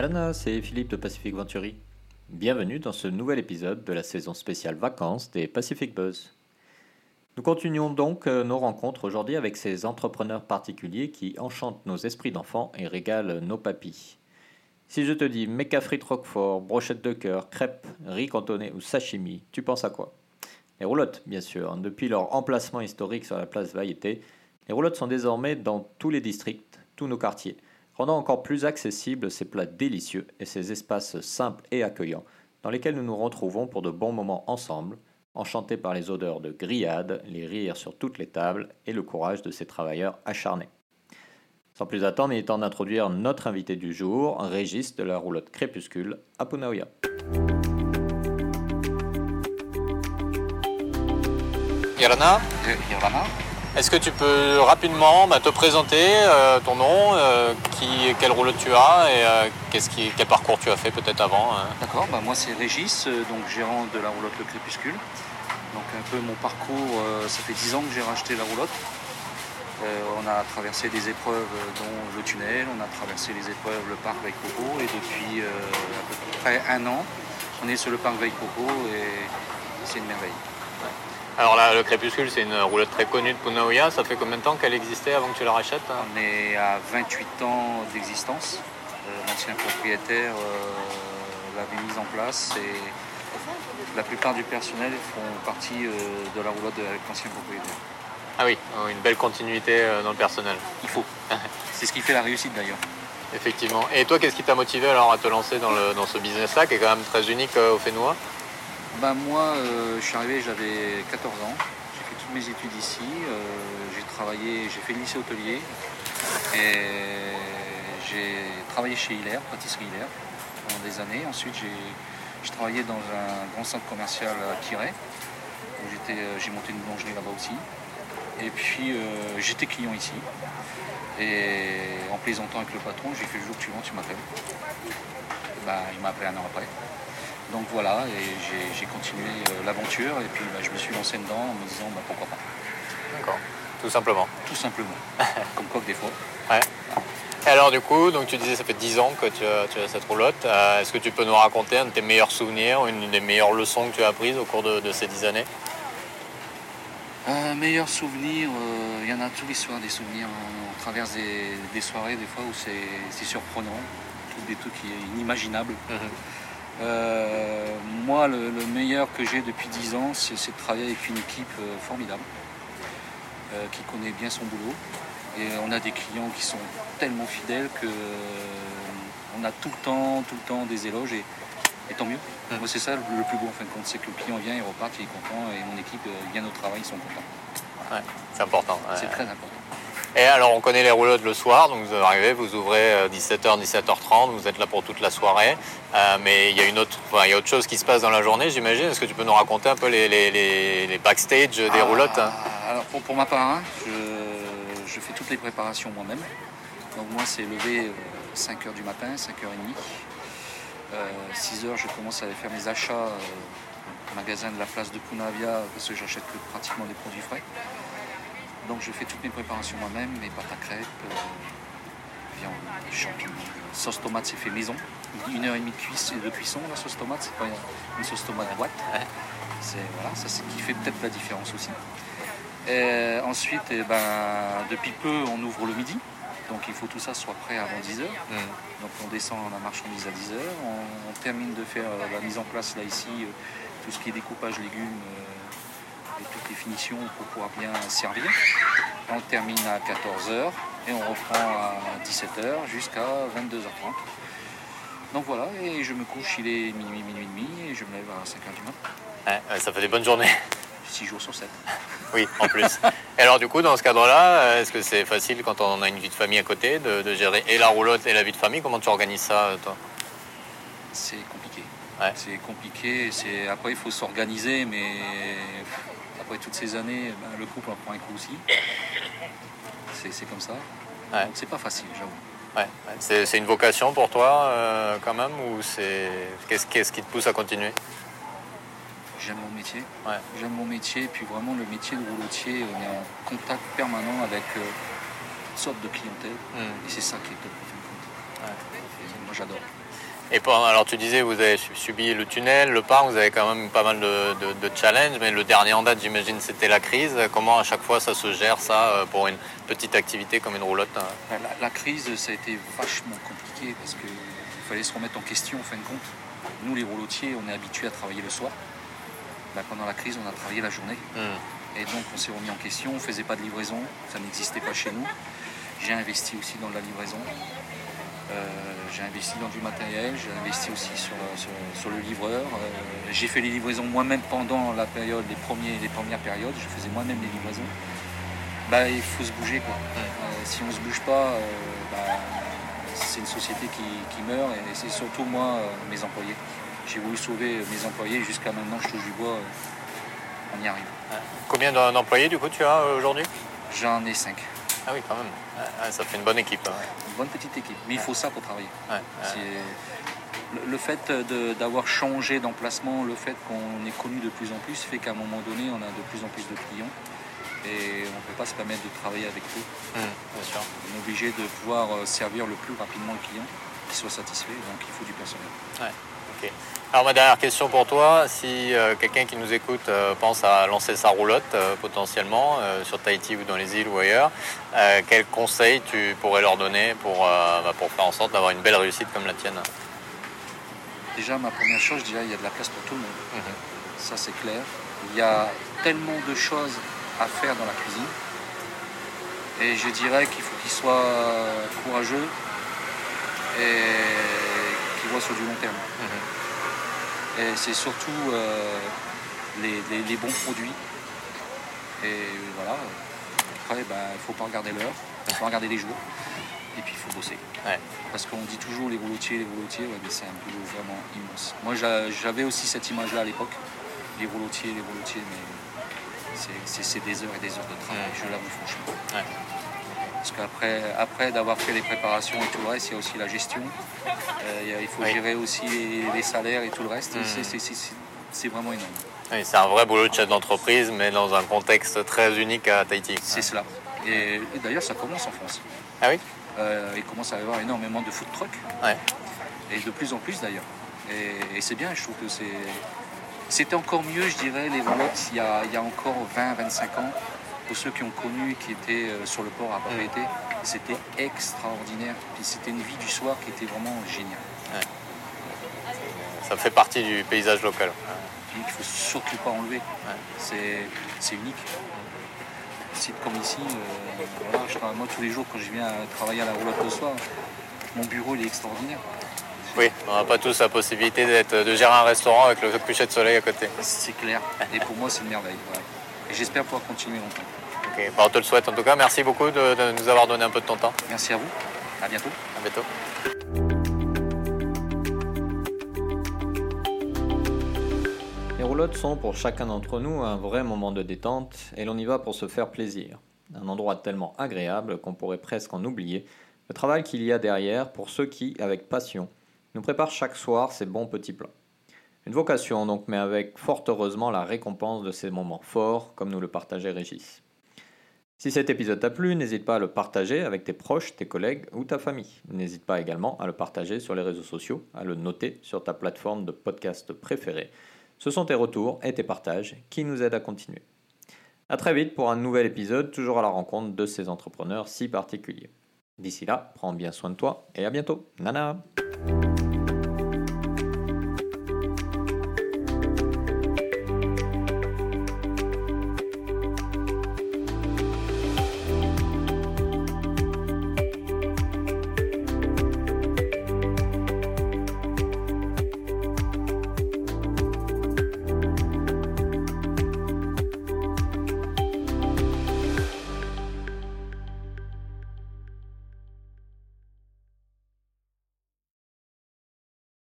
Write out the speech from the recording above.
Yalana, c'est Philippe de Pacific Venturi. Bienvenue dans ce nouvel épisode de la saison spéciale vacances des Pacific Buzz. Nous continuons donc euh, nos rencontres aujourd'hui avec ces entrepreneurs particuliers qui enchantent nos esprits d'enfants et régalent nos papis. Si je te dis méca frites roquefort, brochette de cœur, crêpes, riz cantonné ou sashimi, tu penses à quoi? Les roulottes, bien sûr. Depuis leur emplacement historique sur la place Vailleté, les roulottes sont désormais dans tous les districts, tous nos quartiers rendant encore plus accessibles ces plats délicieux et ces espaces simples et accueillants dans lesquels nous nous retrouvons pour de bons moments ensemble, enchantés par les odeurs de grillades, les rires sur toutes les tables et le courage de ces travailleurs acharnés. Sans plus attendre, il est temps d'introduire notre invité du jour, Régis de la roulotte Crépuscule à Punaoya. Irana Irana est-ce que tu peux rapidement bah, te présenter euh, ton nom, euh, qui, quel rouleau tu as et euh, quel parcours tu as fait peut-être avant D'accord, bah, moi c'est Régis, donc gérant de la roulotte Le Crépuscule. Donc un peu mon parcours, ça fait 10 ans que j'ai racheté la roulotte. on a traversé des épreuves dont le tunnel, on a traversé les épreuves le parc Veille Coco et depuis à peu près un an, on est sur le parc Veille Coco et c'est une merveille. Alors là, le crépuscule, c'est une roulotte très connue de Punaoya. Ça fait combien de temps qu'elle existait avant que tu la rachètes hein On est à 28 ans d'existence. Euh, l'ancien propriétaire euh, l'avait mise en place et la plupart du personnel font partie euh, de la roulotte avec l'ancien propriétaire. Ah oui, oh, une belle continuité dans le personnel. Il faut. c'est ce qui fait la réussite d'ailleurs. Effectivement. Et toi, qu'est-ce qui t'a motivé alors à te lancer dans, dans ce business-là, qui est quand même très unique au Fénois? Ben moi, euh, je suis arrivé, j'avais 14 ans. J'ai fait toutes mes études ici. Euh, j'ai travaillé, j'ai fait le lycée hôtelier. Et j'ai travaillé chez Hilaire, pâtisserie Hilaire, pendant des années. Ensuite, j'ai travaillé dans un grand centre commercial à Quiret, où euh, j'ai monté une boulangerie là-bas aussi. Et puis, j'étais client ici. Et en plaisantant avec le patron, j'ai fait le jour suivant, tu m'appelles. Ben, il m'a appelé un an après. Donc voilà, et j'ai continué euh, l'aventure et puis bah, je me suis lancé dedans en me disant bah, pourquoi pas. D'accord, tout simplement. Tout simplement, comme quoi des fois. Ouais. Et alors du coup, donc tu disais ça fait 10 ans que tu as, cette roulotte. Euh, est-ce que tu peux nous raconter un de tes meilleurs souvenirs, une des meilleures leçons que tu as apprises au cours de, ces 10 années? Un meilleur souvenir, il y en a tous les soirs des souvenirs. On traverse des, soirées des fois où c'est surprenant, des trucs inimaginables. Mhm. Euh, moi, le, meilleur que j'ai depuis 10 ans, c'est de travailler avec une équipe euh, formidable, euh, qui connaît bien son boulot. Et on a des clients qui sont tellement fidèles que on a tout le temps, tout le temps des éloges et, tant mieux. Mmh. Moi, c'est ça le, plus beau en fin de compte, c'est que le client vient, il repart, il est content et mon équipe vient au travail, ils sont contents. C'est important. C'est très important. Et alors, on connaît les roulottes le soir, donc vous arrivez, vous ouvrez 17h, 17h30 vous êtes là pour toute la soirée. Euh, mais il y, a une autre, enfin, il y a autre chose qui se passe dans la journée, j'imagine. Est-ce que tu peux nous raconter un peu les, les, backstage des ah, roulottes hein Alors pour, ma part, hein, je, fais toutes les préparations moi-même. Donc moi, c'est levé euh, 5h du matin, 5h30. Euh, 6h, je commence à aller faire mes achats euh, au magasin de la place de Punavia parce que j'achète pratiquement des produits frais. Donc je fais toutes mes préparations moi-même, mes pâtes à crêpes, euh, champignons. Sauce tomate, c'est fait maison. Une heure et demie de, cuisson, la sauce tomate, c'est pas une sauce tomate boîte. C'est voilà, ça c'est qui fait peut-être la différence aussi. ensuite, eh ben, depuis peu, on ouvre le midi. Donc il faut que tout ça soit prêt avant 10h. Mm. Donc on descend la marchandise à 10h. On, termine de faire la mise en place là ici, euh, tout ce qui est découpage légumes, euh, toutes les finitions pour pouvoir bien servir. On termine à 14h et on reprend à 17h jusqu'à 22h30. Donc voilà, et je me couche, il est minuit, minuit et demi, et je me lève à 5h du matin. ça fait des bonnes journées. 6 jours sur 7. Oui, en plus. et alors du coup, dans ce cadre-là, est-ce que c'est facile quand on a une vie de famille à côté de, gérer et la roulotte et la vie de famille? Comment tu organises ça, toi? C'est compliqué. C'est compliqué. Après, il faut s'organiser, mais après toutes ces années, ben, le couple en prend un coup aussi. C'est comme ça. Donc c'est pas facile, j'avoue. C'est une vocation pour toi euh, quand même ou c'est qu'est-ce qui te pousse à continuer? J'aime mon métier. J'aime mon métier, puis vraiment le métier de roulotier, on est en contact permanent avec euh, toutes sortes de clientèle. Hmm. Et c'est ça qui est top. Moi j'adore. Et pendant- alors tu disais, vous avez su- subi le tunnel, le parc, vous avez quand même pas mal de, de- de challenges, mais le dernier en date, j'imagine, c'était la crise. Comment à chaque fois ça se gère ça euh, pour une petite activité comme une roulotte hein? La, la crise, ça a été vachement compliqué parce qu'il fallait se remettre en question en fin de compte. Nous, les roulotiers, on est habitués à travailler le soir. Bah, pendant la crise, on a travaillé la journée. Hmm. Et donc, on s'est remis en question. On ne faisait pas de livraison. Ça n'existait pas chez nous. J'ai investi aussi dans la livraison. Euh, j'ai investi dans du matériel. J'ai investi aussi sur, sur- sur le livreur. Euh, j'ai fait les livraisons moi-même pendant la période, les, premiers, les premières périodes. Je faisais moi-même les livraisons. Bah, il faut se bouger. Quoi. Euh, si on ne se bouge pas, euh, bah, c'est une société qui, qui meurt et c'est surtout moi, euh, mes employés. J'ai voulu sauver mes employés jusqu'à maintenant, je touche du bois, euh, on y arrive. Combien d'em- d'employés du coup tu as euh, aujourd'hui? J'en ai cinq. Ah oui, quand même. Ouais, ouais, ça fait une bonne équipe. hein. Une bonne petite équipe. Mais il faut ça pour travailler. Le, le fait d'avoir changé d'emplacement, le fait qu'on est connu de plus en plus, fait qu'à un moment donné, on a de plus en plus de clients. Et on ne peut pas se permettre de travailler avec eux. Hmm, bien sûr. On est obligé de pouvoir euh, servir le plus rapidement le client, qu'il soit satisfait. Donc il faut du personnel. Ok. Alors ma dernière question pour toi, si euh, quelqu'un qui nous écoute euh, pense à lancer sa roulotte euh, potentiellement sur Tahiti ou dans les îles ou ailleurs, quels conseils tu pourrais leur donner pour, bah, pour faire en sorte d'avoir une belle réussite comme la tienne? Déjà, ma première chose, je dirais, il y a de la place pour tout le monde. Mhm. Ça, c'est clair. Il y a tellement de choses à faire dans la cuisine. Et je dirais qu'il faut qu'il soit courageux sur du long terme. Et c'est surtout euh, les, les- les bons produits. Et voilà. Après, ben, il ne faut pas regarder l'heure, il faut regarder les jours. Et puis, il faut bosser. Ouais. Parce qu'on dit toujours les roulotiers, les roulotiers, ouais, mais c'est un boulot vraiment immense. Moi, j'a- j'avais aussi cette image-là à l'époque. Les roulotiers, les roulotiers, mais c'est- des heures et des heures de travail, Ouais. je l'avoue franchement. Parce qu'après après d'avoir fait les préparations et tout le reste, il y a aussi la gestion. Euh, il faut Oui. gérer aussi les, les salaires et tout le reste. Mhm. C'est- vraiment énorme. Oui, c'est un vrai boulot de chef d'entreprise, mais dans un contexte très unique à Tahiti. C'est cela. Et, et d'ailleurs, ça commence en France. Ah oui Euh, il commence à y avoir énormément de food trucks. Ouais. Et de plus en plus d'ailleurs. Et, et c'est bien, je trouve que c'est. C'était encore mieux, je dirais, les roulottes il y a, il y a encore 20-25 ans. Pour ceux qui ont connu, qui étaient euh, sur le port à propriété, c'était extraordinaire. Puis c'était une vie du soir qui était vraiment géniale. Ça fait partie du paysage local. Qu'il ne faut surtout pas enlever. C'est c'est unique. Un site comme ici, euh, voilà, je travaille- moi tous les jours quand je viens travailler à la roulotte le soir, mon bureau il est extraordinaire. Oui, on n'a pas tous la possibilité de gérer un restaurant avec le coucher de soleil à côté. C'est clair. Et pour moi, c'est une merveille. Et j'espère pouvoir continuer longtemps. Ok, bah, on te le souhaite en tout cas. Merci beaucoup de, de nous avoir donné un peu de ton temps. Merci à vous. À bientôt. À bientôt. Les roulottes sont pour chacun d'entre nous un vrai moment de détente et l'on y va pour se faire plaisir. Un endroit tellement agréable qu'on pourrait presque en oublier le travail qu'il y a derrière pour ceux qui, avec passion, nous préparent chaque soir ces bons petits plats. Une vocation donc, mais avec fort heureusement la récompense de ces moments forts, comme nous le partageait Régis. Si cet épisode t'a plu, n'hésite pas à le partager avec tes proches, tes collègues ou ta famille. N'hésite pas également à le partager sur les réseaux sociaux, à le noter sur ta plateforme de podcast préférée. Ce sont tes retours et tes partages qui nous aident à continuer. A très vite pour un nouvel épisode, toujours à la rencontre de ces entrepreneurs si particuliers. D'ici là, prends bien soin de toi et à bientôt. Nana